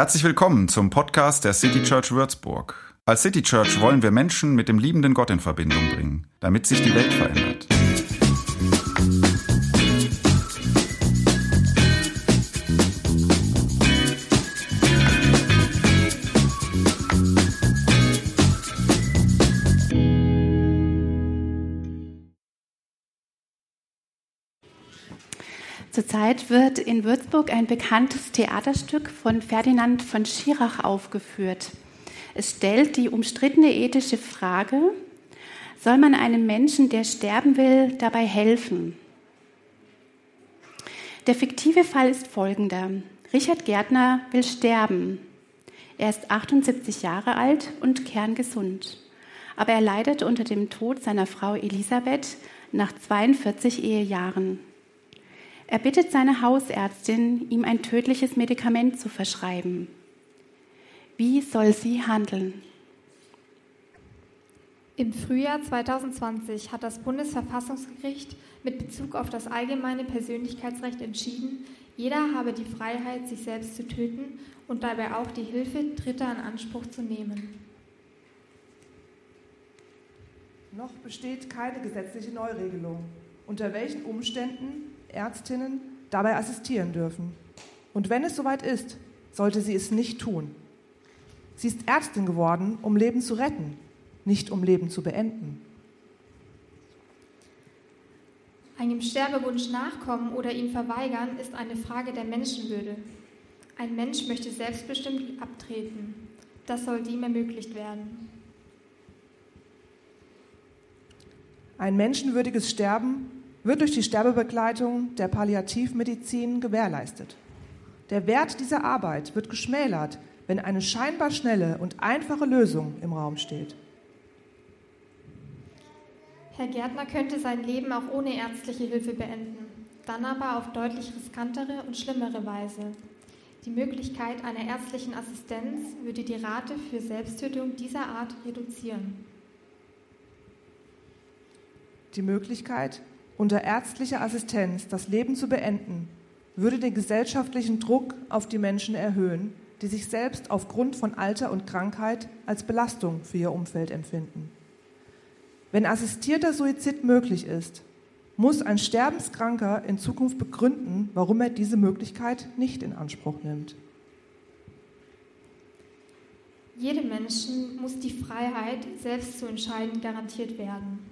Herzlich willkommen zum Podcast der City Church Würzburg. Als City Church wollen wir Menschen mit dem liebenden Gott in Verbindung bringen, damit sich die Welt verändert. Zurzeit wird in Würzburg ein bekanntes Theaterstück von Ferdinand von Schirach aufgeführt. Es stellt die umstrittene ethische Frage, soll man einem Menschen, der sterben will, dabei helfen? Der fiktive Fall ist folgender. Richard Gärtner will sterben. Er ist 78 Jahre alt und kerngesund. Aber er leidet unter dem Tod seiner Frau Elisabeth nach 42 Ehejahren. Er bittet seine Hausärztin, ihm ein tödliches Medikament zu verschreiben. Wie soll sie handeln? Im Frühjahr 2020 hat das Bundesverfassungsgericht mit Bezug auf das allgemeine Persönlichkeitsrecht entschieden, jeder habe die Freiheit, sich selbst zu töten und dabei auch die Hilfe Dritter in Anspruch zu nehmen. Noch besteht keine gesetzliche Neuregelung, unter welchen Umständen Ärztinnen dabei assistieren dürfen. Und wenn es soweit ist, sollte sie es nicht tun. Sie ist Ärztin geworden, um Leben zu retten, nicht um Leben zu beenden. Einem Sterbewunsch nachkommen oder ihn verweigern ist eine Frage der Menschenwürde. Ein Mensch möchte selbstbestimmt abtreten. Das soll ihm ermöglicht werden. Ein menschenwürdiges Sterben wird durch die Sterbebegleitung der Palliativmedizin gewährleistet. Der Wert dieser Arbeit wird geschmälert, wenn eine scheinbar schnelle und einfache Lösung im Raum steht. Herr Gärtner könnte sein Leben auch ohne ärztliche Hilfe beenden, dann aber auf deutlich riskantere und schlimmere Weise. Die Möglichkeit einer ärztlichen Assistenz würde die Rate für Selbsttötung dieser Art reduzieren. Die Möglichkeit, unter ärztlicher Assistenz das Leben zu beenden, würde den gesellschaftlichen Druck auf die Menschen erhöhen, die sich selbst aufgrund von Alter und Krankheit als Belastung für ihr Umfeld empfinden. Wenn assistierter Suizid möglich ist, muss ein Sterbenskranker in Zukunft begründen, warum er diese Möglichkeit nicht in Anspruch nimmt. Jedem Menschen muss die Freiheit, selbst zu entscheiden, garantiert werden.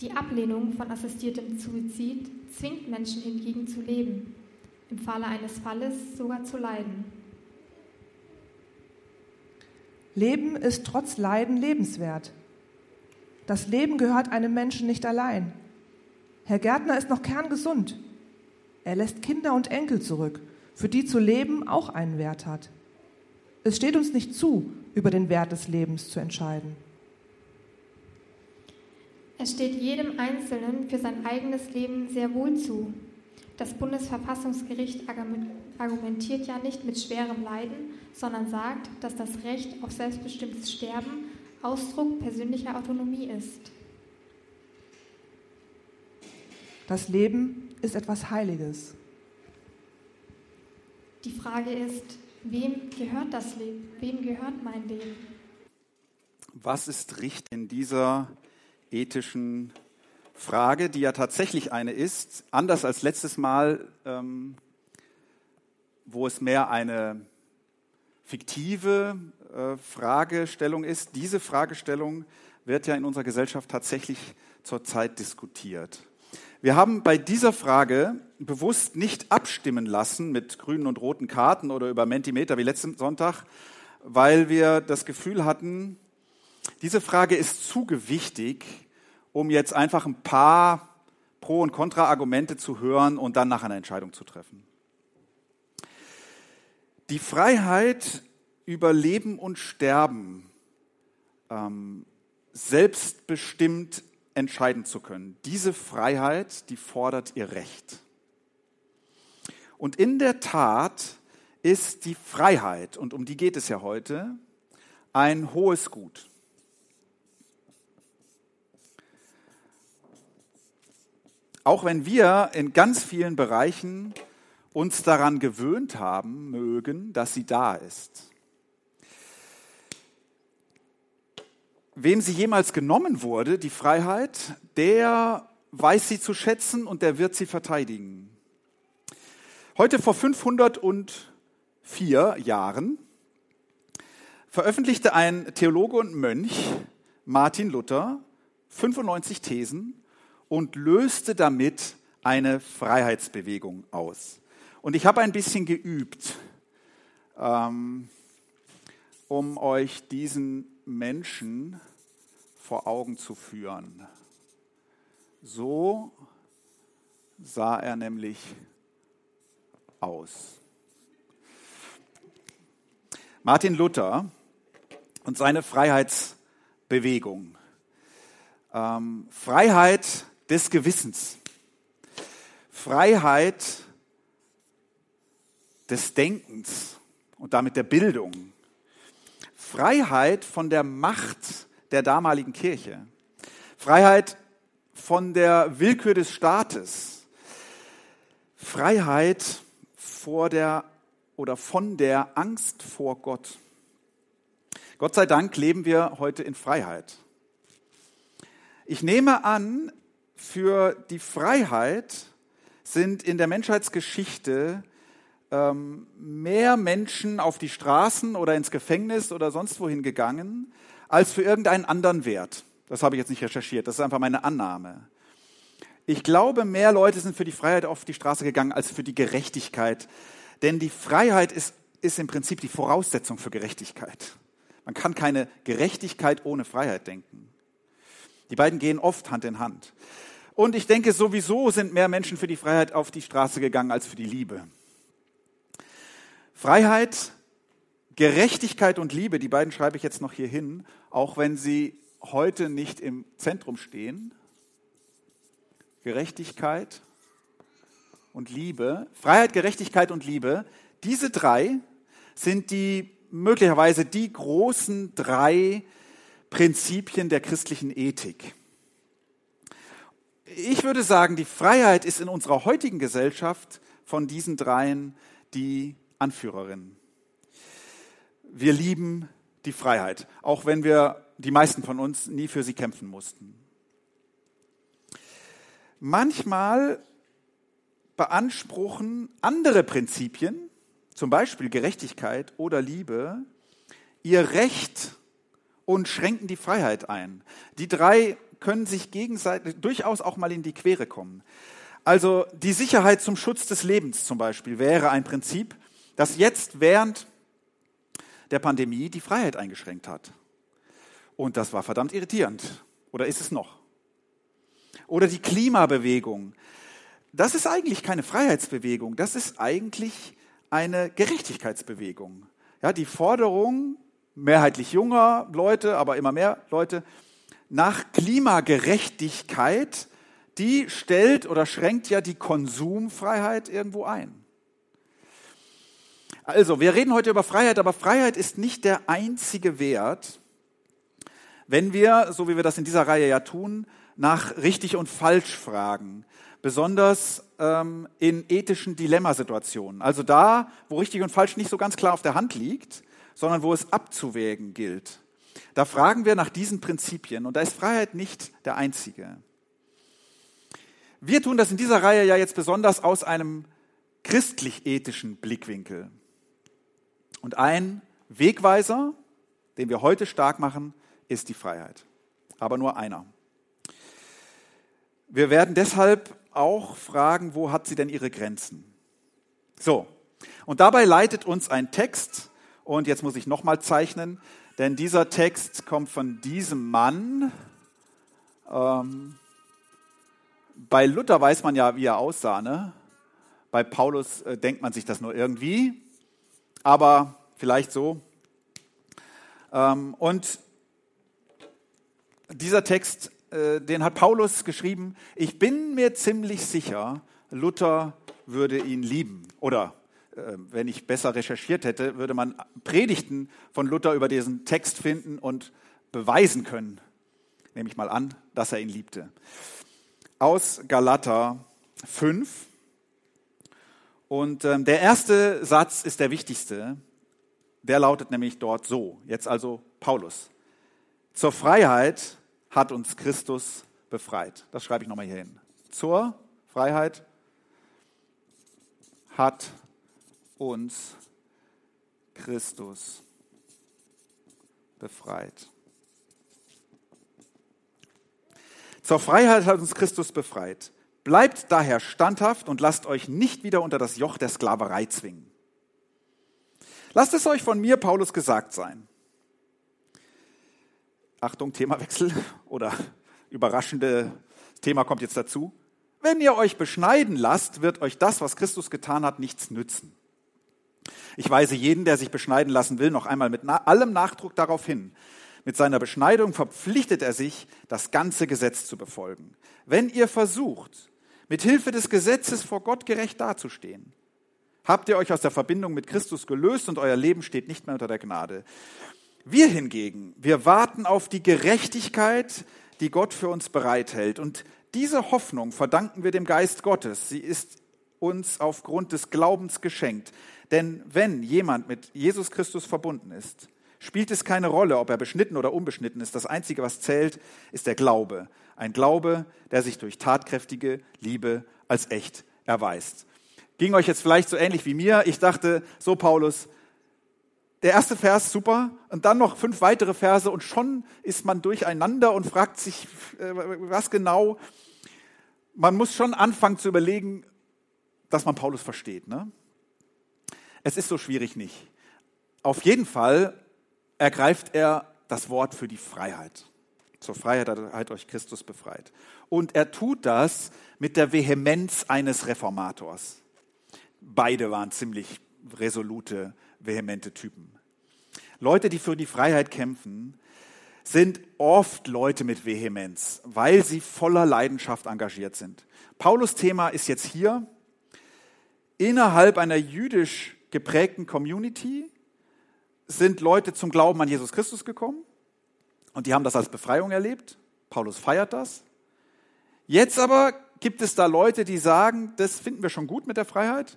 Die Ablehnung von assistiertem Suizid zwingt Menschen hingegen zu leben, im Falle eines Falles sogar zu leiden. Leben ist trotz Leiden lebenswert. Das Leben gehört einem Menschen nicht allein. Herr Gärtner ist noch kerngesund. Er lässt Kinder und Enkel zurück, für die zu leben auch einen Wert hat. Es steht uns nicht zu, über den Wert des Lebens zu entscheiden. Es steht jedem Einzelnen für sein eigenes Leben sehr wohl zu. Das Bundesverfassungsgericht argumentiert ja nicht mit schwerem Leiden, sondern sagt, dass das Recht auf selbstbestimmtes Sterben Ausdruck persönlicher Autonomie ist. Das Leben ist etwas Heiliges. Die Frage ist, wem gehört das Leben? Wem gehört mein Leben? Was ist richtig in dieser ethischen Frage, die ja tatsächlich eine ist, anders als letztes Mal, ähm, wo es mehr eine fiktive äh, Fragestellung ist. Diese Fragestellung wird ja in unserer Gesellschaft tatsächlich zurzeit diskutiert. Wir haben bei dieser Frage bewusst nicht abstimmen lassen mit grünen und roten Karten oder über Mentimeter wie letzten Sonntag, weil wir das Gefühl hatten, diese Frage ist zu gewichtig, um jetzt einfach ein paar Pro- und Kontra-Argumente zu hören und dann nach einer Entscheidung zu treffen. Die Freiheit über Leben und Sterben ähm, selbstbestimmt entscheiden zu können, diese Freiheit, die fordert ihr Recht. Und in der Tat ist die Freiheit, und um die geht es ja heute, ein hohes Gut. Auch wenn wir in ganz vielen Bereichen uns daran gewöhnt haben mögen, dass sie da ist. Wem sie jemals genommen wurde, die Freiheit, der weiß sie zu schätzen und der wird sie verteidigen. Heute vor 504 Jahren veröffentlichte ein Theologe und Mönch, Martin Luther, 95 Thesen und löste damit eine Freiheitsbewegung aus. Und ich habe ein bisschen geübt, ähm, um euch diesen Menschen vor Augen zu führen. So sah er nämlich aus. Martin Luther und seine Freiheitsbewegung. Ähm, Freiheit des Gewissens. Freiheit des Denkens und damit der Bildung. Freiheit von der Macht der damaligen Kirche. Freiheit von der Willkür des Staates. Freiheit vor der oder von der Angst vor Gott. Gott sei Dank leben wir heute in Freiheit. Ich nehme an, für die Freiheit sind in der Menschheitsgeschichte ähm, mehr Menschen auf die Straßen oder ins Gefängnis oder sonst wohin gegangen, als für irgendeinen anderen Wert. Das habe ich jetzt nicht recherchiert, das ist einfach meine Annahme. Ich glaube, mehr Leute sind für die Freiheit auf die Straße gegangen als für die Gerechtigkeit. Denn die Freiheit ist, ist im Prinzip die Voraussetzung für Gerechtigkeit. Man kann keine Gerechtigkeit ohne Freiheit denken. Die beiden gehen oft Hand in Hand. Und ich denke, sowieso sind mehr Menschen für die Freiheit auf die Straße gegangen als für die Liebe. Freiheit, Gerechtigkeit und Liebe, die beiden schreibe ich jetzt noch hier hin, auch wenn sie heute nicht im Zentrum stehen. Gerechtigkeit und Liebe, Freiheit, Gerechtigkeit und Liebe, diese drei sind die möglicherweise die großen drei Prinzipien der christlichen Ethik. Ich würde sagen, die Freiheit ist in unserer heutigen Gesellschaft von diesen dreien die Anführerin. Wir lieben die Freiheit, auch wenn wir, die meisten von uns, nie für sie kämpfen mussten. Manchmal beanspruchen andere Prinzipien, zum Beispiel Gerechtigkeit oder Liebe, ihr Recht und schränken die Freiheit ein. Die drei können sich gegenseitig durchaus auch mal in die Quere kommen. Also die Sicherheit zum Schutz des Lebens zum Beispiel wäre ein Prinzip, das jetzt während der Pandemie die Freiheit eingeschränkt hat. Und das war verdammt irritierend. Oder ist es noch? Oder die Klimabewegung. Das ist eigentlich keine Freiheitsbewegung, das ist eigentlich eine Gerechtigkeitsbewegung. Ja, die Forderung mehrheitlich junger Leute, aber immer mehr Leute nach Klimagerechtigkeit, die stellt oder schränkt ja die Konsumfreiheit irgendwo ein. Also, wir reden heute über Freiheit, aber Freiheit ist nicht der einzige Wert, wenn wir, so wie wir das in dieser Reihe ja tun, nach richtig und falsch fragen, besonders ähm, in ethischen Dilemmasituationen. Also da, wo richtig und falsch nicht so ganz klar auf der Hand liegt, sondern wo es abzuwägen gilt. Da fragen wir nach diesen Prinzipien und da ist Freiheit nicht der einzige. Wir tun das in dieser Reihe ja jetzt besonders aus einem christlich-ethischen Blickwinkel. Und ein Wegweiser, den wir heute stark machen, ist die Freiheit. Aber nur einer. Wir werden deshalb auch fragen, wo hat sie denn ihre Grenzen? So, und dabei leitet uns ein Text, und jetzt muss ich nochmal zeichnen, denn dieser Text kommt von diesem Mann. Ähm, bei Luther weiß man ja, wie er aussah. Ne? Bei Paulus äh, denkt man sich das nur irgendwie aber vielleicht so. Ähm, und dieser Text, äh, den hat Paulus geschrieben. Ich bin mir ziemlich sicher, Luther würde ihn lieben. Oder wenn ich besser recherchiert hätte, würde man Predigten von Luther über diesen Text finden und beweisen können, nehme ich mal an, dass er ihn liebte. Aus Galater 5. Und ähm, der erste Satz ist der wichtigste. Der lautet nämlich dort so. Jetzt also Paulus. Zur Freiheit hat uns Christus befreit. Das schreibe ich nochmal hier hin. Zur Freiheit hat uns Christus befreit. Zur Freiheit hat uns Christus befreit. Bleibt daher standhaft und lasst euch nicht wieder unter das Joch der Sklaverei zwingen. Lasst es euch von mir, Paulus, gesagt sein. Achtung, Themawechsel oder überraschende Thema kommt jetzt dazu. Wenn ihr euch beschneiden lasst, wird euch das, was Christus getan hat, nichts nützen. Ich weise jeden, der sich beschneiden lassen will, noch einmal mit allem Nachdruck darauf hin. Mit seiner Beschneidung verpflichtet er sich, das ganze Gesetz zu befolgen. Wenn ihr versucht, mit Hilfe des Gesetzes vor Gott gerecht dazustehen, habt ihr euch aus der Verbindung mit Christus gelöst und euer Leben steht nicht mehr unter der Gnade. Wir hingegen, wir warten auf die Gerechtigkeit, die Gott für uns bereithält. Und diese Hoffnung verdanken wir dem Geist Gottes. Sie ist uns aufgrund des Glaubens geschenkt. Denn wenn jemand mit Jesus Christus verbunden ist, spielt es keine Rolle, ob er beschnitten oder unbeschnitten ist. Das Einzige, was zählt, ist der Glaube. Ein Glaube, der sich durch tatkräftige Liebe als echt erweist. Ging euch jetzt vielleicht so ähnlich wie mir. Ich dachte, so Paulus, der erste Vers super und dann noch fünf weitere Verse und schon ist man durcheinander und fragt sich, äh, was genau. Man muss schon anfangen zu überlegen, dass man Paulus versteht. Ne? Es ist so schwierig nicht. Auf jeden Fall ergreift er das Wort für die Freiheit. Zur Freiheit hat euch Christus befreit. Und er tut das mit der Vehemenz eines Reformators. Beide waren ziemlich resolute, vehemente Typen. Leute, die für die Freiheit kämpfen, sind oft Leute mit Vehemenz, weil sie voller Leidenschaft engagiert sind. Paulus Thema ist jetzt hier innerhalb einer jüdisch geprägten Community sind Leute zum Glauben an Jesus Christus gekommen und die haben das als Befreiung erlebt. Paulus feiert das. Jetzt aber gibt es da Leute, die sagen, das finden wir schon gut mit der Freiheit.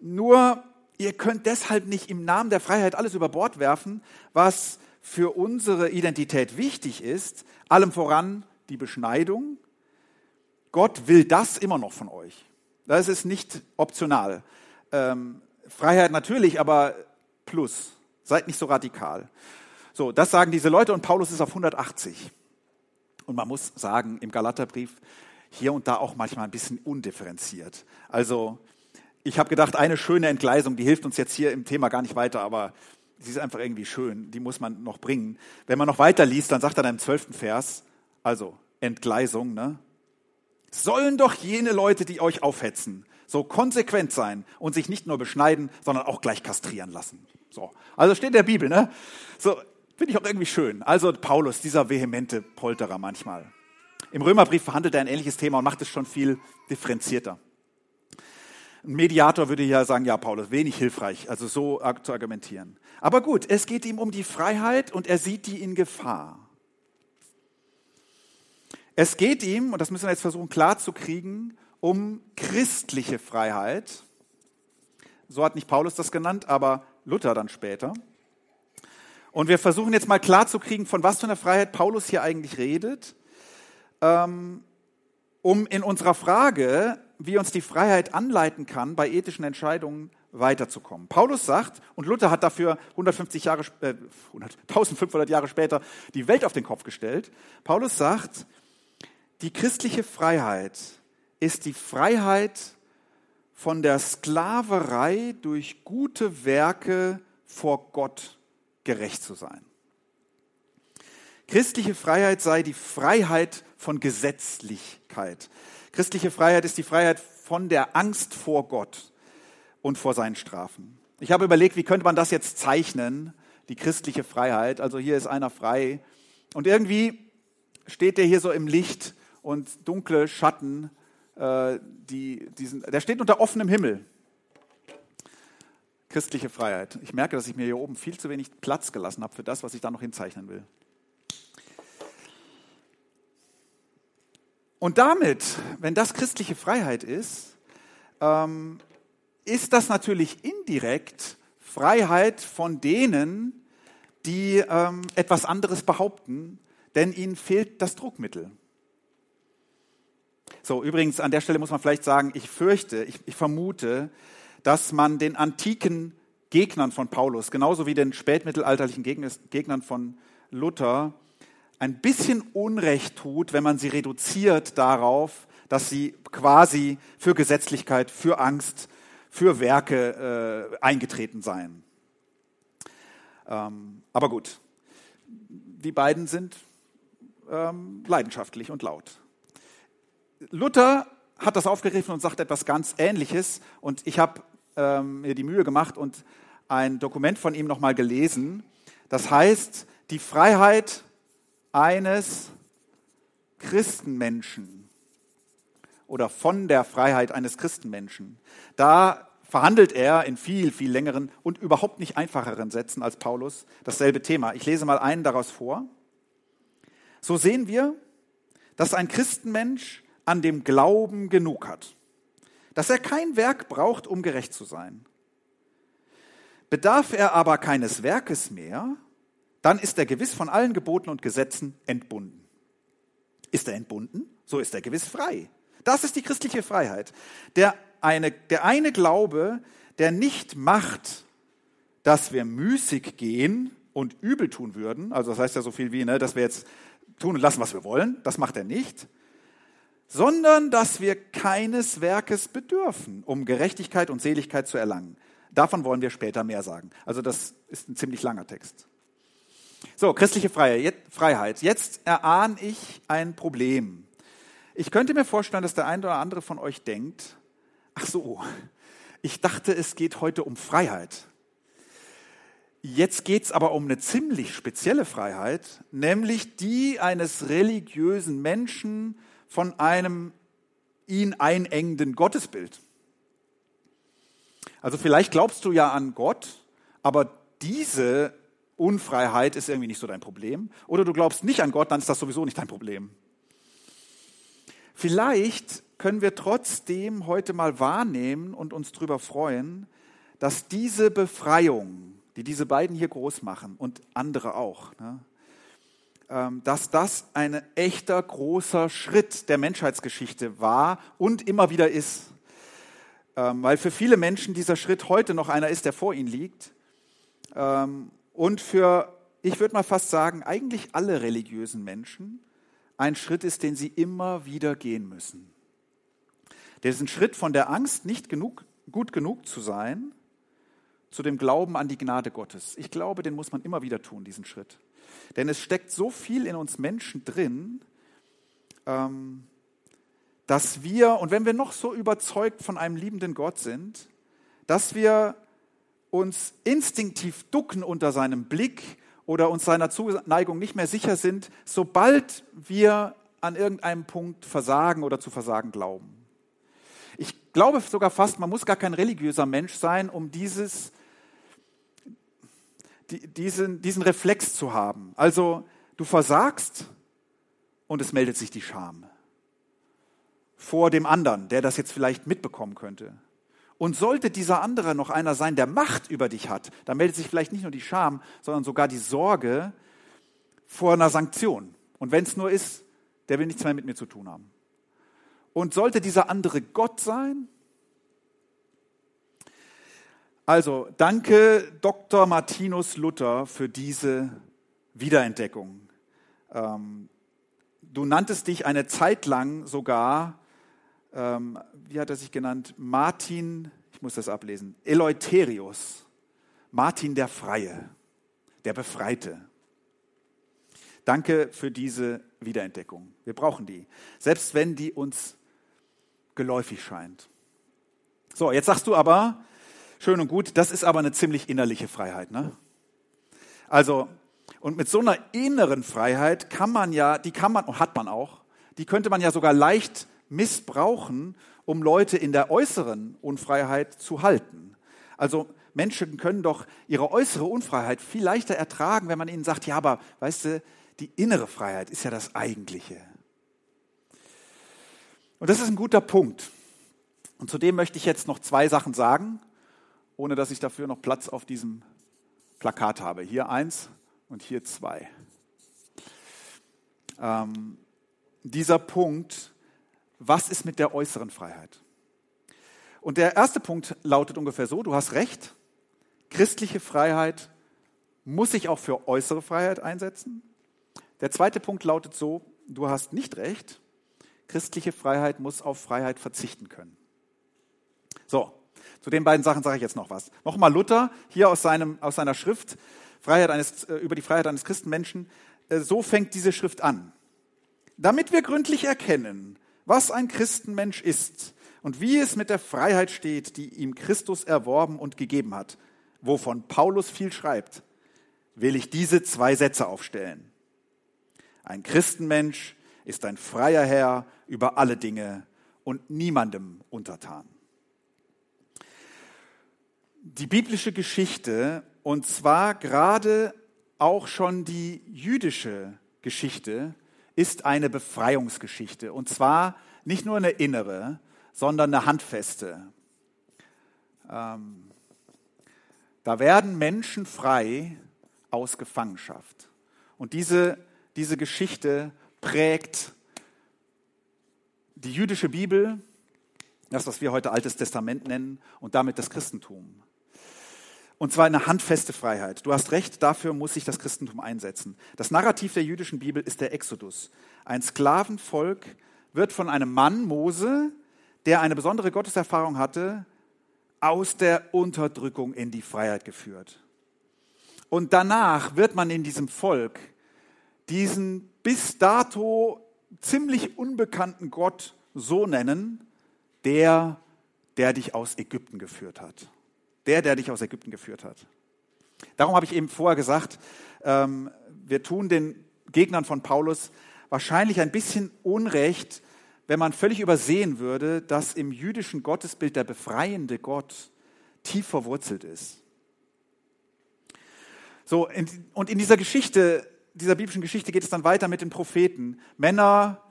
Nur ihr könnt deshalb nicht im Namen der Freiheit alles über Bord werfen, was für unsere Identität wichtig ist, allem voran die Beschneidung. Gott will das immer noch von euch. Das ist nicht optional. Ähm, Freiheit natürlich, aber plus. Seid nicht so radikal. So, das sagen diese Leute und Paulus ist auf 180. Und man muss sagen, im Galaterbrief hier und da auch manchmal ein bisschen undifferenziert. Also, ich habe gedacht, eine schöne Entgleisung, die hilft uns jetzt hier im Thema gar nicht weiter, aber sie ist einfach irgendwie schön, die muss man noch bringen. Wenn man noch weiter liest, dann sagt er dann im zwölften Vers, also Entgleisung, ne? Sollen doch jene Leute, die euch aufhetzen, so konsequent sein und sich nicht nur beschneiden, sondern auch gleich kastrieren lassen. So. Also steht in der Bibel, ne? So, finde ich auch irgendwie schön. Also Paulus, dieser vehemente Polterer manchmal. Im Römerbrief verhandelt er ein ähnliches Thema und macht es schon viel differenzierter. Ein Mediator würde ja sagen, ja, Paulus, wenig hilfreich, also so zu argumentieren. Aber gut, es geht ihm um die Freiheit und er sieht die in Gefahr. Es geht ihm, und das müssen wir jetzt versuchen klarzukriegen, um christliche Freiheit. So hat nicht Paulus das genannt, aber Luther dann später. Und wir versuchen jetzt mal klarzukriegen, von was für einer Freiheit Paulus hier eigentlich redet, ähm, um in unserer Frage, wie uns die Freiheit anleiten kann, bei ethischen Entscheidungen weiterzukommen. Paulus sagt, und Luther hat dafür 150 Jahre, äh, 1500 Jahre später die Welt auf den Kopf gestellt. Paulus sagt, die christliche Freiheit ist die Freiheit von der Sklaverei durch gute Werke vor Gott gerecht zu sein. Christliche Freiheit sei die Freiheit von Gesetzlichkeit. Christliche Freiheit ist die Freiheit von der Angst vor Gott und vor seinen Strafen. Ich habe überlegt, wie könnte man das jetzt zeichnen, die christliche Freiheit. Also hier ist einer frei und irgendwie steht der hier so im Licht und dunkle Schatten äh, die, diesen, der steht unter offenem Himmel. Christliche Freiheit. Ich merke, dass ich mir hier oben viel zu wenig Platz gelassen habe für das, was ich da noch hinzeichnen will. Und damit, wenn das christliche Freiheit ist, ähm, ist das natürlich indirekt Freiheit von denen, die ähm, etwas anderes behaupten, denn ihnen fehlt das Druckmittel. So, übrigens, an der Stelle muss man vielleicht sagen, ich fürchte, ich, ich vermute, dass man den antiken Gegnern von Paulus, genauso wie den spätmittelalterlichen Gegnern von Luther, ein bisschen Unrecht tut, wenn man sie reduziert darauf, dass sie quasi für Gesetzlichkeit, für Angst, für Werke äh, eingetreten seien. Ähm, aber gut, die beiden sind ähm, leidenschaftlich und laut. Luther hat das aufgegriffen und sagt etwas ganz Ähnliches. Und ich habe ähm, mir die Mühe gemacht und ein Dokument von ihm nochmal gelesen. Das heißt, die Freiheit eines Christenmenschen oder von der Freiheit eines Christenmenschen. Da verhandelt er in viel, viel längeren und überhaupt nicht einfacheren Sätzen als Paulus dasselbe Thema. Ich lese mal einen daraus vor. So sehen wir, dass ein Christenmensch an dem Glauben genug hat, dass er kein Werk braucht, um gerecht zu sein. Bedarf er aber keines Werkes mehr, dann ist er gewiss von allen Geboten und Gesetzen entbunden. Ist er entbunden? So ist er gewiss frei. Das ist die christliche Freiheit. Der eine, der eine Glaube, der nicht macht, dass wir müßig gehen und übel tun würden, also das heißt ja so viel wie, ne, dass wir jetzt tun und lassen, was wir wollen, das macht er nicht, sondern dass wir keines Werkes bedürfen, um Gerechtigkeit und Seligkeit zu erlangen. Davon wollen wir später mehr sagen. Also das ist ein ziemlich langer Text. So, christliche Freiheit. Jetzt erahne ich ein Problem. Ich könnte mir vorstellen, dass der eine oder andere von euch denkt, ach so, ich dachte, es geht heute um Freiheit. Jetzt geht es aber um eine ziemlich spezielle Freiheit, nämlich die eines religiösen Menschen von einem ihn einengenden Gottesbild. Also vielleicht glaubst du ja an Gott, aber diese Unfreiheit ist irgendwie nicht so dein Problem. Oder du glaubst nicht an Gott, dann ist das sowieso nicht dein Problem. Vielleicht können wir trotzdem heute mal wahrnehmen und uns darüber freuen, dass diese Befreiung, die diese beiden hier groß machen und andere auch, ne, ähm, dass das ein echter großer Schritt der Menschheitsgeschichte war und immer wieder ist. Ähm, weil für viele Menschen dieser Schritt heute noch einer ist, der vor ihnen liegt. Ähm, und für, ich würde mal fast sagen, eigentlich alle religiösen Menschen ein Schritt ist, den sie immer wieder gehen müssen. Ein Schritt von der Angst, nicht genug, gut genug zu sein, zu dem Glauben an die Gnade Gottes. Ich glaube, den muss man immer wieder tun, diesen Schritt. Denn es steckt so viel in uns Menschen drin, ähm, dass wir, und wenn wir noch so überzeugt von einem liebenden Gott sind, dass wir uns instinktiv ducken unter seinem Blick oder uns seiner Zuneigung nicht mehr sicher sind, sobald wir an irgendeinem Punkt versagen oder zu versagen glauben. Ich glaube sogar fast, man muss gar kein religiöser Mensch sein, um dieses diesen, diesen Reflex zu haben. Also du versagst und es meldet sich die Scham vor dem anderen, der das jetzt vielleicht mitbekommen könnte. Und sollte dieser andere noch einer sein, der Macht über dich hat, dann meldet sich vielleicht nicht nur die Scham, sondern sogar die Sorge vor einer Sanktion. Und wenn es nur ist, der will nichts mehr mit mir zu tun haben. Und sollte dieser andere Gott sein, also, danke Dr. Martinus Luther für diese Wiederentdeckung. Ähm, du nanntest dich eine Zeit lang sogar, ähm, wie hat er sich genannt? Martin, ich muss das ablesen, Eleutherius, Martin der Freie, der Befreite. Danke für diese Wiederentdeckung. Wir brauchen die, selbst wenn die uns geläufig scheint. So, jetzt sagst du aber, schön und gut, das ist aber eine ziemlich innerliche Freiheit. Ne? Also, und mit so einer inneren Freiheit kann man ja, die kann man, und hat man auch, die könnte man ja sogar leicht missbrauchen, um Leute in der äußeren Unfreiheit zu halten. Also Menschen können doch ihre äußere Unfreiheit viel leichter ertragen, wenn man ihnen sagt, ja, aber weißt du, die innere Freiheit ist ja das Eigentliche. Und das ist ein guter Punkt. Und zudem möchte ich jetzt noch zwei Sachen sagen, ohne dass ich dafür noch Platz auf diesem Plakat habe. Hier eins und hier zwei. Ähm, dieser Punkt, was ist mit der äußeren Freiheit? Und der erste Punkt lautet ungefähr so, du hast recht, christliche Freiheit muss sich auch für äußere Freiheit einsetzen. Der zweite Punkt lautet so, du hast nicht recht, christliche Freiheit muss auf Freiheit verzichten können. So, zu den beiden Sachen sage ich jetzt noch was. Nochmal Luther, hier aus, seinem, aus seiner Schrift Freiheit eines, äh, über die Freiheit eines Christenmenschen. Äh, so fängt diese Schrift an. Damit wir gründlich erkennen, was ein Christenmensch ist und wie es mit der Freiheit steht, die ihm Christus erworben und gegeben hat, wovon Paulus viel schreibt, will ich diese zwei Sätze aufstellen. Ein Christenmensch ist ein freier Herr über alle Dinge und niemandem untertan. Die biblische Geschichte, und zwar gerade auch schon die jüdische Geschichte, ist eine Befreiungsgeschichte. Und zwar nicht nur eine innere, sondern eine handfeste. Ähm, da werden Menschen frei aus Gefangenschaft. Und diese, diese Geschichte prägt die jüdische Bibel, das, was wir heute Altes Testament nennen, und damit das Christentum. Und zwar eine handfeste Freiheit. Du hast recht, dafür muss sich das Christentum einsetzen. Das Narrativ der jüdischen Bibel ist der Exodus. Ein Sklavenvolk wird von einem Mann, Mose, der eine besondere Gotteserfahrung hatte, aus der Unterdrückung in die Freiheit geführt. Und danach wird man in diesem Volk diesen bis dato ziemlich unbekannten Gott so nennen, der, der dich aus Ägypten geführt hat. Der, der dich aus Ägypten geführt hat. Darum habe ich eben vorher gesagt, ähm, wir tun den Gegnern von Paulus wahrscheinlich ein bisschen Unrecht, wenn man völlig übersehen würde, dass im jüdischen Gottesbild der befreiende Gott tief verwurzelt ist. So, und in dieser Geschichte, dieser biblischen Geschichte geht es dann weiter mit den Propheten. Männer,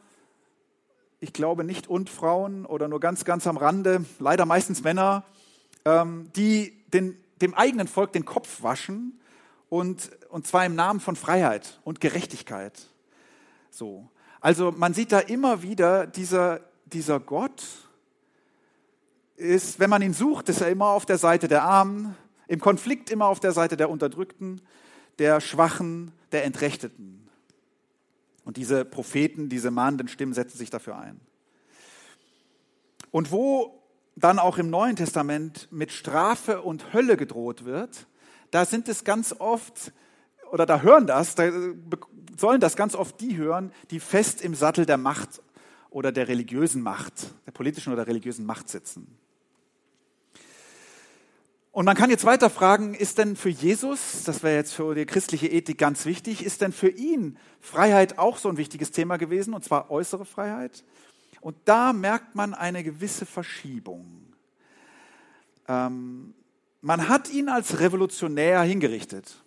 ich glaube nicht und Frauen oder nur ganz, ganz am Rande, leider meistens Männer, die den, dem eigenen Volk den Kopf waschen und, und zwar im Namen von Freiheit und Gerechtigkeit. So. Also man sieht da immer wieder, dieser, dieser Gott ist, wenn man ihn sucht, ist er immer auf der Seite der Armen, im Konflikt immer auf der Seite der Unterdrückten, der Schwachen, der Entrechteten. Und diese Propheten, diese mahnenden Stimmen setzen sich dafür ein. Und wo dann auch im Neuen Testament mit Strafe und Hölle gedroht wird, da sind es ganz oft, oder da hören das, da sollen das ganz oft die hören, die fest im Sattel der Macht oder der religiösen Macht, der politischen oder religiösen Macht sitzen. Und man kann jetzt weiter fragen, ist denn für Jesus, das wäre jetzt für die christliche Ethik ganz wichtig, ist denn für ihn Freiheit auch so ein wichtiges Thema gewesen, und zwar äußere Freiheit? Und da merkt man eine gewisse Verschiebung. Ähm, man hat ihn als Revolutionär hingerichtet.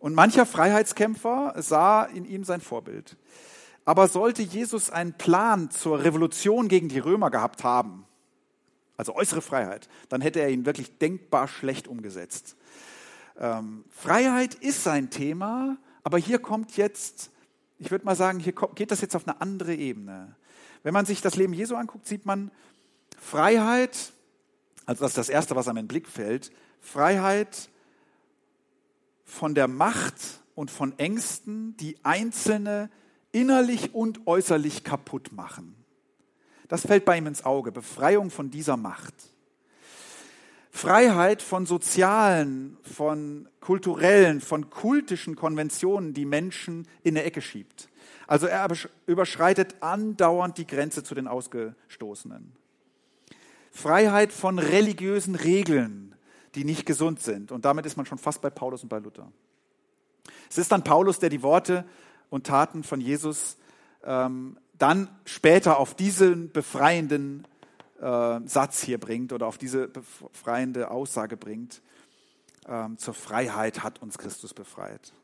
Und mancher Freiheitskämpfer sah in ihm sein Vorbild. Aber sollte Jesus einen Plan zur Revolution gegen die Römer gehabt haben, also äußere Freiheit, dann hätte er ihn wirklich denkbar schlecht umgesetzt. Ähm, Freiheit ist sein Thema, aber hier kommt jetzt, ich würde mal sagen, hier geht das jetzt auf eine andere Ebene. Wenn man sich das Leben Jesu anguckt, sieht man Freiheit, also das ist das Erste, was einem in den Blick fällt, Freiheit von der Macht und von Ängsten, die Einzelne innerlich und äußerlich kaputt machen. Das fällt bei ihm ins Auge. Befreiung von dieser Macht. Freiheit von sozialen, von kulturellen, von kultischen Konventionen, die Menschen in eine Ecke schiebt. Also er überschreitet andauernd die Grenze zu den Ausgestoßenen. Freiheit von religiösen Regeln, die nicht gesund sind. Und damit ist man schon fast bei Paulus und bei Luther. Es ist dann Paulus, der die Worte und Taten von Jesus ähm, dann später auf diesen befreienden äh, Satz hier bringt oder auf diese befreiende Aussage bringt. Ähm, zur Freiheit hat uns Christus befreit.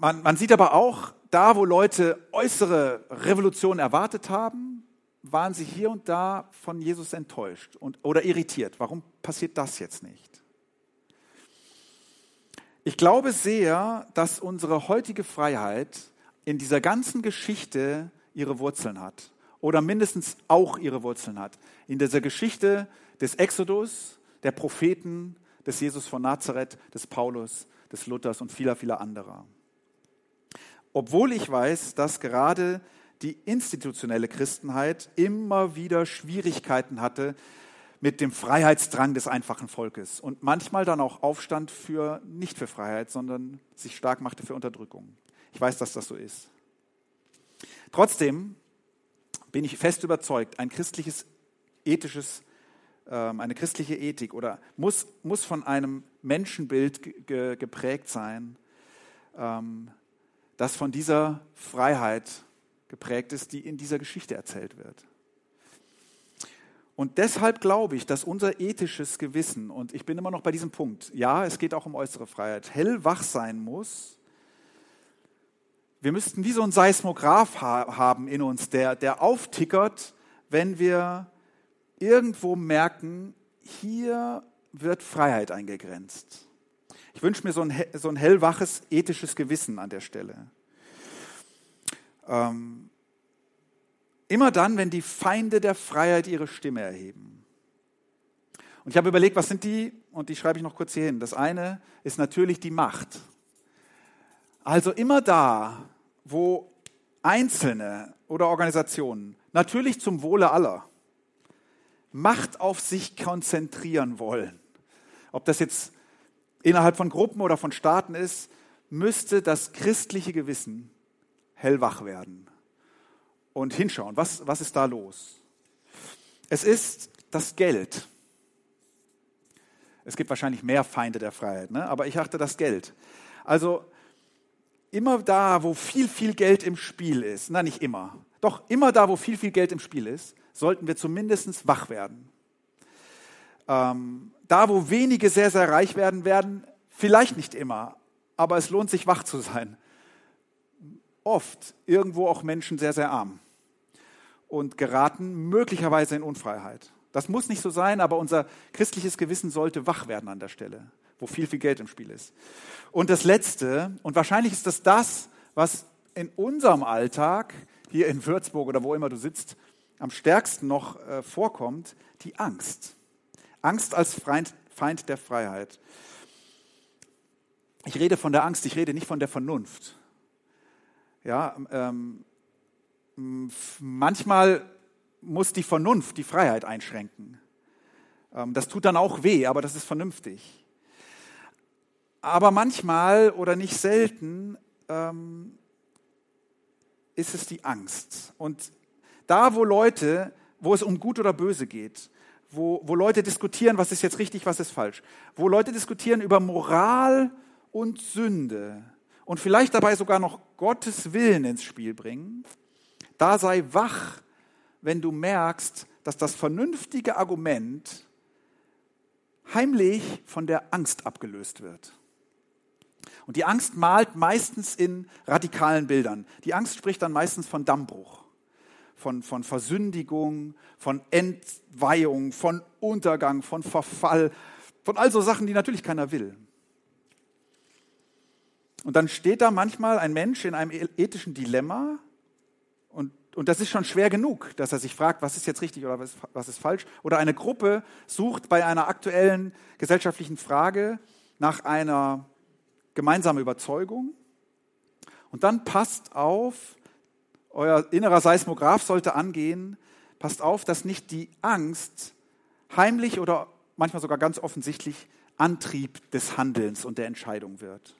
Man, man sieht aber auch, da, wo Leute äußere Revolutionen erwartet haben, waren sie hier und da von Jesus enttäuscht und, oder irritiert. Warum passiert das jetzt nicht? Ich glaube sehr, dass unsere heutige Freiheit in dieser ganzen Geschichte ihre Wurzeln hat oder mindestens auch ihre Wurzeln hat. In dieser Geschichte des Exodus, der Propheten, des Jesus von Nazareth, des Paulus, des Luthers und vieler, vieler anderer. Obwohl ich weiß, dass gerade die institutionelle Christenheit immer wieder Schwierigkeiten hatte mit dem Freiheitsdrang des einfachen Volkes und manchmal dann auch Aufstand für nicht für Freiheit, sondern sich stark machte für Unterdrückung. Ich weiß, dass das so ist. Trotzdem bin ich fest überzeugt, ein christliches ethisches ähm, eine christliche Ethik oder muss, muss von einem Menschenbild geprägt sein, ähm, das von dieser Freiheit geprägt ist, die in dieser Geschichte erzählt wird. Und deshalb glaube ich, dass unser ethisches Gewissen, und ich bin immer noch bei diesem Punkt, ja, es geht auch um äußere Freiheit, hellwach sein muss. Wir müssten wie so ein Seismograph haben in uns, der, der auftickert, wenn wir irgendwo merken, hier wird Freiheit eingegrenzt. Ich wünsche mir so ein, so ein hellwaches ethisches Gewissen an der Stelle. Ähm, immer dann, wenn die Feinde der Freiheit ihre Stimme erheben. Und ich habe überlegt, was sind die? Und die schreibe ich noch kurz hier hin. Das eine ist natürlich die Macht. Also immer da, wo Einzelne oder Organisationen, natürlich zum Wohle aller, Macht auf sich konzentrieren wollen, ob das jetzt innerhalb von Gruppen oder von Staaten ist, müsste das christliche Gewissen hellwach werden und hinschauen, was, was ist da los. Es ist das Geld. Es gibt wahrscheinlich mehr Feinde der Freiheit, ne? aber ich achte das Geld. Also immer da, wo viel, viel Geld im Spiel ist, na nicht immer, doch immer da, wo viel, viel Geld im Spiel ist, sollten wir zumindest wach werden. Ähm, da, wo wenige sehr, sehr reich werden, werden vielleicht nicht immer, aber es lohnt sich, wach zu sein. Oft irgendwo auch Menschen sehr, sehr arm und geraten möglicherweise in Unfreiheit. Das muss nicht so sein, aber unser christliches Gewissen sollte wach werden an der Stelle, wo viel, viel Geld im Spiel ist. Und das Letzte, und wahrscheinlich ist das das, was in unserem Alltag, hier in Würzburg oder wo immer du sitzt, am stärksten noch äh, vorkommt, die Angst. Angst als Feind, der Freiheit. Ich rede von der Angst, ich rede nicht von der Vernunft. Ja, ähm, manchmal muss die Vernunft die Freiheit einschränken. Ähm, das tut dann auch weh, aber das ist vernünftig. Aber manchmal oder nicht selten ähm, ist es die Angst. Und da, wo Leute, wo es um Gut oder Böse geht, wo, wo Leute diskutieren, was ist jetzt richtig, was ist falsch, wo Leute diskutieren über Moral und Sünde und vielleicht dabei sogar noch Gottes Willen ins Spiel bringen, da sei wach, wenn du merkst, dass das vernünftige Argument heimlich von der Angst abgelöst wird. Und die Angst malt meistens in radikalen Bildern. Die Angst spricht dann meistens von Dammbruch von, von Versündigung, von Entweihung, von Untergang, von Verfall, von all so Sachen, die natürlich keiner will. Und dann steht da manchmal ein Mensch in einem e-, ethischen Dilemma und, und das ist schon schwer genug, dass er sich fragt, was ist jetzt richtig oder was, was ist falsch. Oder eine Gruppe sucht bei einer aktuellen gesellschaftlichen Frage nach einer gemeinsamen Überzeugung und dann passt auf, euer innerer Seismograph sollte angehen, passt auf, dass nicht die Angst heimlich oder manchmal sogar ganz offensichtlich Antrieb des Handelns und der Entscheidung wird.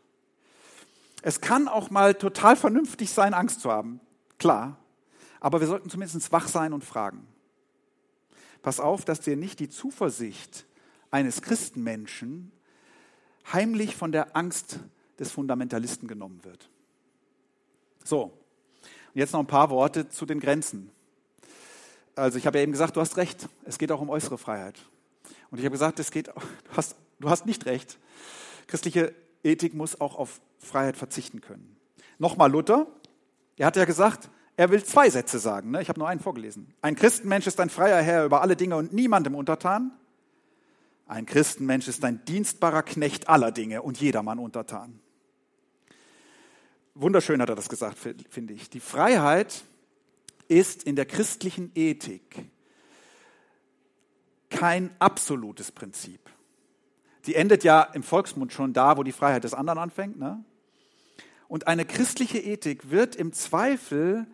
Es kann auch mal total vernünftig sein, Angst zu haben, klar, aber wir sollten zumindest wach sein und fragen. Pass auf, dass dir nicht die Zuversicht eines Christenmenschen heimlich von der Angst des Fundamentalisten genommen wird. So, und jetzt noch ein paar Worte zu den Grenzen. Also ich habe ja eben gesagt, du hast recht, es geht auch um äußere Freiheit. Und ich habe gesagt, es geht, du hast, du hast nicht recht. Christliche Ethik muss auch auf Freiheit verzichten können. Nochmal Luther, Er hat ja gesagt, er will zwei Sätze sagen. Ne? Ich habe nur einen vorgelesen. Ein Christenmensch ist ein freier Herr über alle Dinge und niemandem untertan. Ein Christenmensch ist ein dienstbarer Knecht aller Dinge und jedermann untertan. Wunderschön hat er das gesagt, finde ich. Die Freiheit ist in der christlichen Ethik kein absolutes Prinzip. Die endet ja im Volksmund schon da, wo die Freiheit des anderen anfängt. Ne? Und eine christliche Ethik wird im Zweifel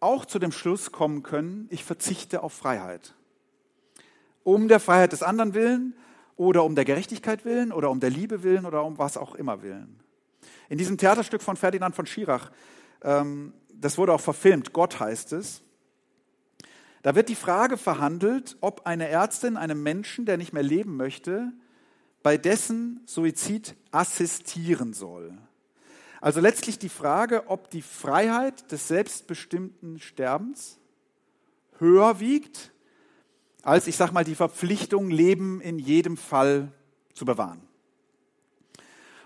auch zu dem Schluss kommen können, ich verzichte auf Freiheit. Um der Freiheit des anderen willen oder um der Gerechtigkeit willen oder um der Liebe willen oder um was auch immer willen. In diesem Theaterstück von Ferdinand von Schirach, ähm, das wurde auch verfilmt, Gott heißt es, da wird die Frage verhandelt, ob eine Ärztin einem Menschen, der nicht mehr leben möchte, bei dessen Suizid assistieren soll. Also letztlich die Frage, ob die Freiheit des selbstbestimmten Sterbens höher wiegt, als ich sage mal die Verpflichtung, Leben in jedem Fall zu bewahren.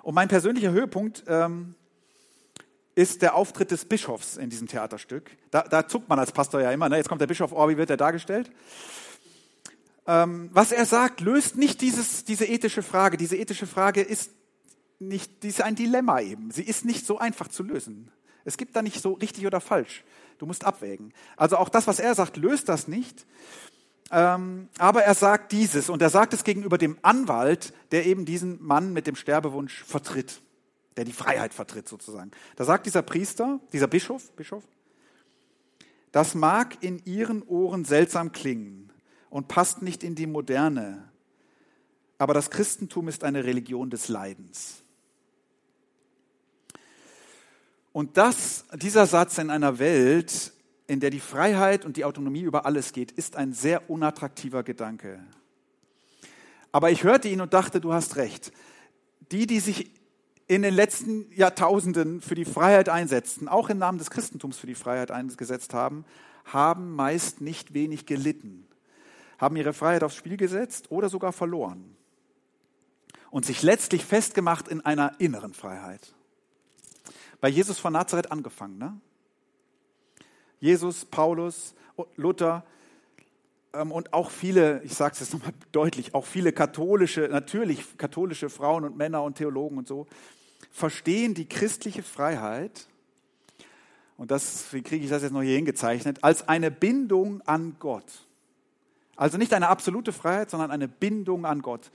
Und mein persönlicher Höhepunkt ähm, ist der Auftritt des Bischofs in diesem Theaterstück. Da, da zuckt man als Pastor ja immer. Ne? Jetzt kommt der Bischof, oh, wie wird er dargestellt? Ähm, was er sagt, löst nicht dieses, diese ethische Frage. Diese ethische Frage ist nicht, die ist ein Dilemma eben. Sie ist nicht so einfach zu lösen. Es gibt da nicht so richtig oder falsch. Du musst abwägen. Also auch das, was er sagt, löst das nicht. Ähm, aber er sagt dieses und er sagt es gegenüber dem Anwalt, der eben diesen Mann mit dem Sterbewunsch vertritt, der die Freiheit vertritt sozusagen. Da sagt dieser Priester, dieser Bischof, Bischof, das mag in ihren Ohren seltsam klingen und passt nicht in die Moderne, aber das Christentum ist eine Religion des Leidens. Und das, dieser Satz in einer Welt, in der die Freiheit und die Autonomie über alles geht, ist ein sehr unattraktiver Gedanke. Aber ich hörte ihn und dachte, du hast recht. Die, die sich in den letzten Jahrtausenden für die Freiheit einsetzten, auch im Namen des Christentums für die Freiheit eingesetzt haben, haben meist nicht wenig gelitten, haben ihre Freiheit aufs Spiel gesetzt oder sogar verloren und sich letztlich festgemacht in einer inneren Freiheit. Bei Jesus von Nazareth angefangen, ne? Jesus, Paulus, Luther ähm, und auch viele, ich sage es jetzt nochmal deutlich, auch viele katholische, natürlich katholische Frauen und Männer und Theologen und so, verstehen die christliche Freiheit, und das, wie kriege ich das jetzt noch hier hingezeichnet, als eine Bindung an Gott. Also nicht eine absolute Freiheit, sondern eine Bindung an Gott.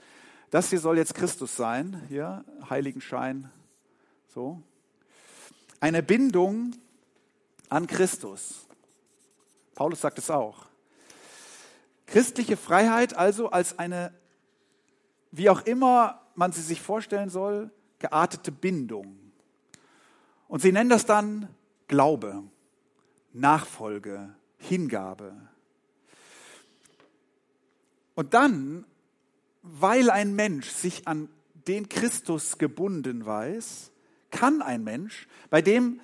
Das hier soll jetzt Christus sein, hier, Heiligenschein, so. Eine Bindung an Christus. Paulus sagt es auch. Christliche Freiheit also als eine, wie auch immer man sie sich vorstellen soll, geartete Bindung. Und sie nennen das dann Glaube, Nachfolge, Hingabe. Und dann, weil ein Mensch sich an den Christus gebunden weiß, kann ein Mensch, bei dem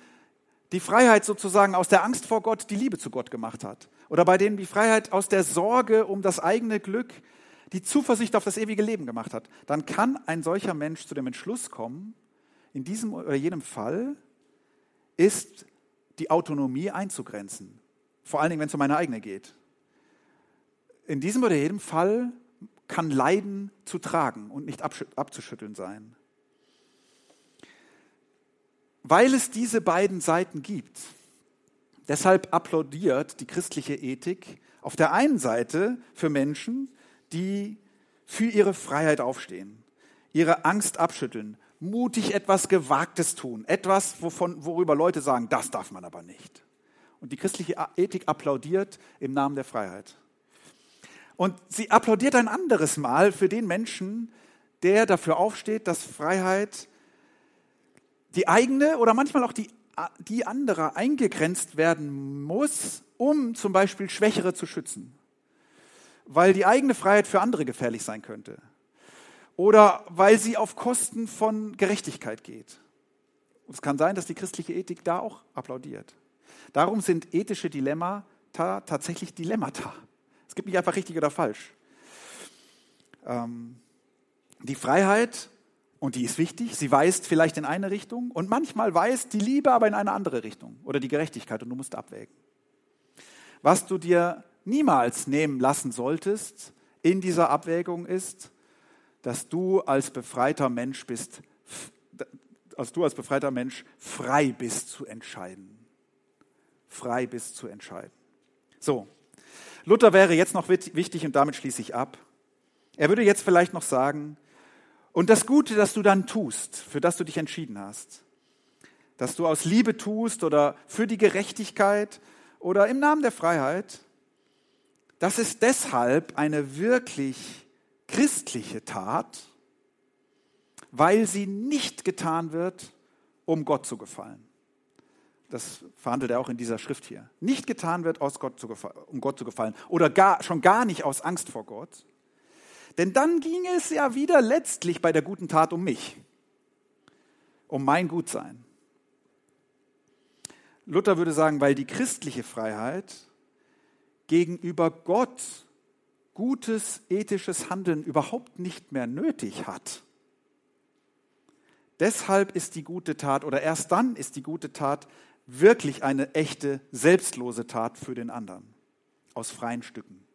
die Freiheit sozusagen aus der Angst vor Gott die Liebe zu Gott gemacht hat. Oder bei denen die Freiheit aus der Sorge um das eigene Glück die Zuversicht auf das ewige Leben gemacht hat. Dann kann ein solcher Mensch zu dem Entschluss kommen, in diesem oder jenem Fall ist die Autonomie einzugrenzen. Vor allen Dingen, wenn es um meine eigene geht. In diesem oder jedem Fall kann Leiden zu tragen und nicht abzuschütteln sein weil es diese beiden Seiten gibt. Deshalb applaudiert die christliche Ethik auf der einen Seite für Menschen, die für ihre Freiheit aufstehen, ihre Angst abschütteln, mutig etwas Gewagtes tun, etwas, wovon, worüber Leute sagen, das darf man aber nicht. Und die christliche Ethik applaudiert im Namen der Freiheit. Und sie applaudiert ein anderes Mal für den Menschen, der dafür aufsteht, dass Freiheit die eigene oder manchmal auch die, die anderer eingegrenzt werden muss, um zum Beispiel Schwächere zu schützen. Weil die eigene Freiheit für andere gefährlich sein könnte. Oder weil sie auf Kosten von Gerechtigkeit geht. Es kann sein, dass die christliche Ethik da auch applaudiert. Darum sind ethische Dilemmata tatsächlich Dilemmata. Es gibt nicht einfach richtig oder falsch. Ähm, die Freiheit und die ist wichtig. Sie weist vielleicht in eine Richtung und manchmal weist die Liebe aber in eine andere Richtung oder die Gerechtigkeit und du musst abwägen. Was du dir niemals nehmen lassen solltest in dieser Abwägung ist, dass du als befreiter Mensch bist, als du als befreiter Mensch frei bist zu entscheiden. Frei bist zu entscheiden. So. Luther wäre jetzt noch wichtig und damit schließe ich ab. Er würde jetzt vielleicht noch sagen, und das Gute, das du dann tust, für das du dich entschieden hast, dass du aus Liebe tust oder für die Gerechtigkeit oder im Namen der Freiheit, das ist deshalb eine wirklich christliche Tat, weil sie nicht getan wird, um Gott zu gefallen. Das verhandelt er auch in dieser Schrift hier. Nicht getan wird, aus Gott zu um Gott zu gefallen oder gar, schon gar nicht aus Angst vor Gott. Denn dann ging es ja wieder letztlich bei der guten Tat um mich, um mein Gutsein. Luther würde sagen, weil die christliche Freiheit gegenüber Gott gutes ethisches Handeln überhaupt nicht mehr nötig hat. Deshalb ist die gute Tat oder erst dann ist die gute Tat wirklich eine echte selbstlose Tat für den anderen aus freien Stücken.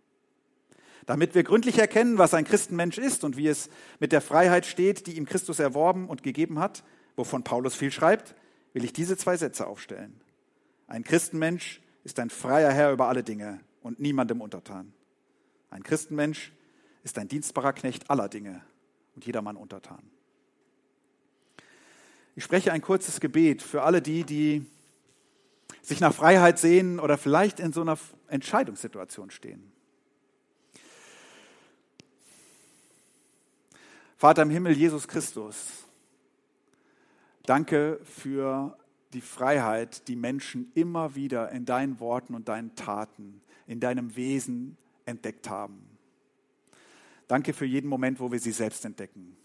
Damit wir gründlich erkennen, was ein Christenmensch ist und wie es mit der Freiheit steht, die ihm Christus erworben und gegeben hat, wovon Paulus viel schreibt, will ich diese zwei Sätze aufstellen. Ein Christenmensch ist ein freier Herr über alle Dinge und niemandem untertan. Ein Christenmensch ist ein dienstbarer Knecht aller Dinge und jedermann untertan. Ich spreche ein kurzes Gebet für alle die, die sich nach Freiheit sehen oder vielleicht in so einer Entscheidungssituation stehen. Vater im Himmel, Jesus Christus, danke für die Freiheit, die Menschen immer wieder in deinen Worten und deinen Taten, in deinem Wesen entdeckt haben. Danke für jeden Moment, wo wir sie selbst entdecken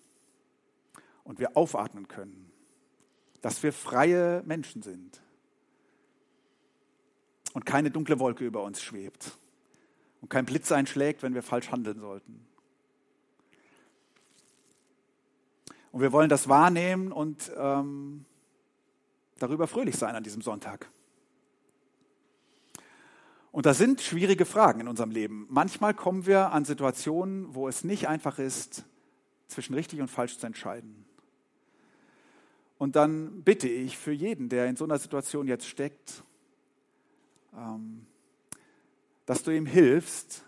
und wir aufatmen können, dass wir freie Menschen sind und keine dunkle Wolke über uns schwebt und kein Blitz einschlägt, wenn wir falsch handeln sollten. Und wir wollen das wahrnehmen und ähm, darüber fröhlich sein an diesem Sonntag. Und da sind schwierige Fragen in unserem Leben. Manchmal kommen wir an Situationen, wo es nicht einfach ist, zwischen richtig und falsch zu entscheiden. Und dann bitte ich für jeden, der in so einer Situation jetzt steckt, ähm, dass du ihm hilfst,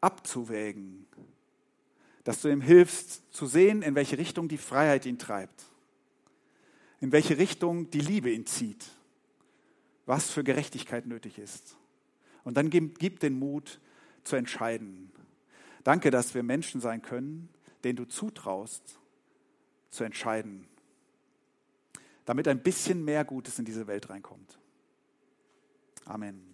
abzuwägen, dass du ihm hilfst zu sehen, in welche Richtung die Freiheit ihn treibt, in welche Richtung die Liebe ihn zieht, was für Gerechtigkeit nötig ist. Und dann gib, gib den Mut zu entscheiden. Danke, dass wir Menschen sein können, denen du zutraust, zu entscheiden, damit ein bisschen mehr Gutes in diese Welt reinkommt. Amen.